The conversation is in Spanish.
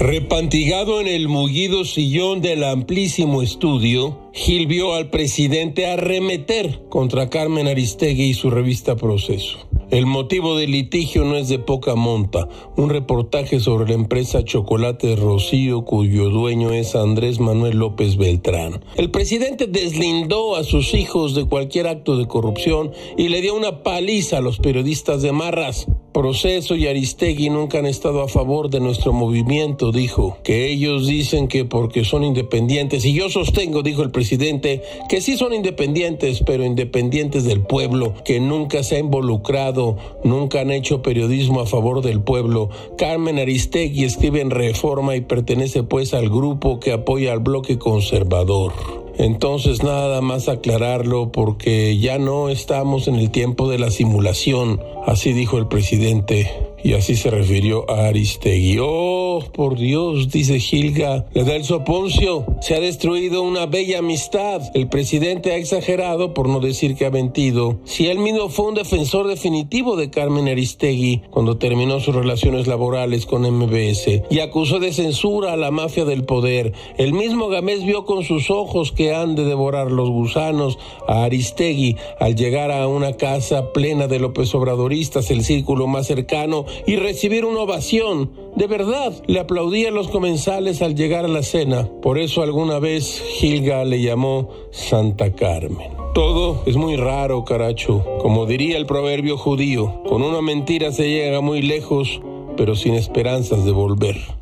Repantigado en el mullido sillón del amplísimo estudio, Gil vio al presidente arremeter contra Carmen Aristegui y su revista Proceso. El motivo del litigio no es de poca monta. Un reportaje sobre la empresa Chocolate Rocío, cuyo dueño es Andrés Manuel López Beltrán. El presidente deslindó a sus hijos de cualquier acto de corrupción y le dio una paliza a los periodistas de Marras. Proceso y Aristegui nunca han estado a favor de nuestro movimiento, dijo, que ellos dicen que porque son independientes, y yo sostengo, dijo el presidente, que sí son independientes, pero independientes del pueblo, que nunca se ha involucrado, nunca han hecho periodismo a favor del pueblo. Carmen Aristegui escribe en Reforma y pertenece pues al grupo que apoya al bloque conservador. Entonces nada más aclararlo porque ya no estamos en el tiempo de la simulación, así dijo el presidente y así se refirió a Aristegui. Oh, por Dios, dice Gilga, le da el soponcio. Se ha destruido una bella amistad. El presidente ha exagerado, por no decir que ha mentido. Si él mismo fue un defensor definitivo de Carmen Aristegui cuando terminó sus relaciones laborales con MBS y acusó de censura a la mafia del poder. El mismo Gamés vio con sus ojos que han de devorar los gusanos a Aristegui al llegar a una casa plena de López Obradoristas, el círculo más cercano y recibir una ovación. De verdad, le aplaudían los comensales al llegar a la cena. Por eso alguna vez Gilga le llamó Santa Carmen. Todo es muy raro, caracho. Como diría el proverbio judío, con una mentira se llega muy lejos, pero sin esperanzas de volver.